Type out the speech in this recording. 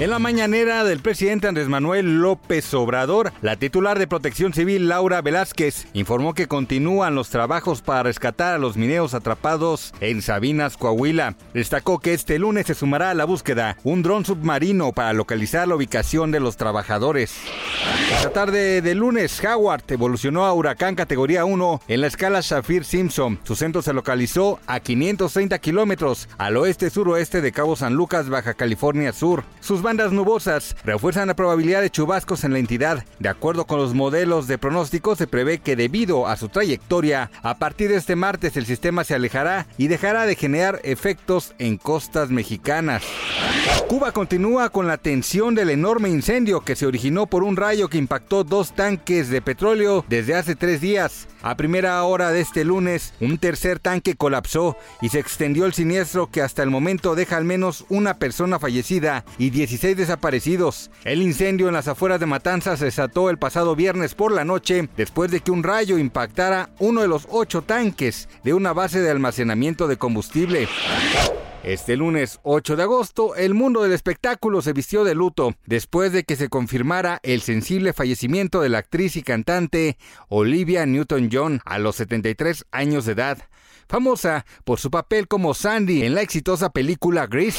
En la mañanera del presidente Andrés Manuel López Obrador, la titular de Protección Civil Laura Velázquez informó que continúan los trabajos para rescatar a los mineros atrapados en Sabinas, Coahuila. Destacó que este lunes se sumará a la búsqueda un dron submarino para localizar la ubicación de los trabajadores. Esta tarde de lunes, Howard evolucionó a huracán categoría 1 en la escala Shafir-Simpson. Su centro se localizó a 530 kilómetros al oeste-suroeste de Cabo San Lucas, Baja California Sur. Sus bandas nubosas refuerzan la probabilidad de chubascos en la entidad. De acuerdo con los modelos de pronóstico, se prevé que debido a su trayectoria, a partir de este martes el sistema se alejará y dejará de generar efectos en costas mexicanas. Cuba continúa con la tensión del enorme incendio que se originó por un rayo que impactó dos tanques de petróleo desde hace tres días. A primera hora de este lunes, un tercer tanque colapsó y se extendió el siniestro que hasta el momento deja al menos una persona fallecida y 16 desaparecidos. El incendio en las afueras de Matanzas se desató el pasado viernes por la noche después de que un rayo impactara uno de los ocho tanques de una base de almacenamiento de combustible. Este lunes 8 de agosto, el mundo del espectáculo se vistió de luto después de que se confirmara el sensible fallecimiento de la actriz y cantante Olivia Newton-John a los 73 años de edad, famosa por su papel como Sandy en la exitosa película Grease.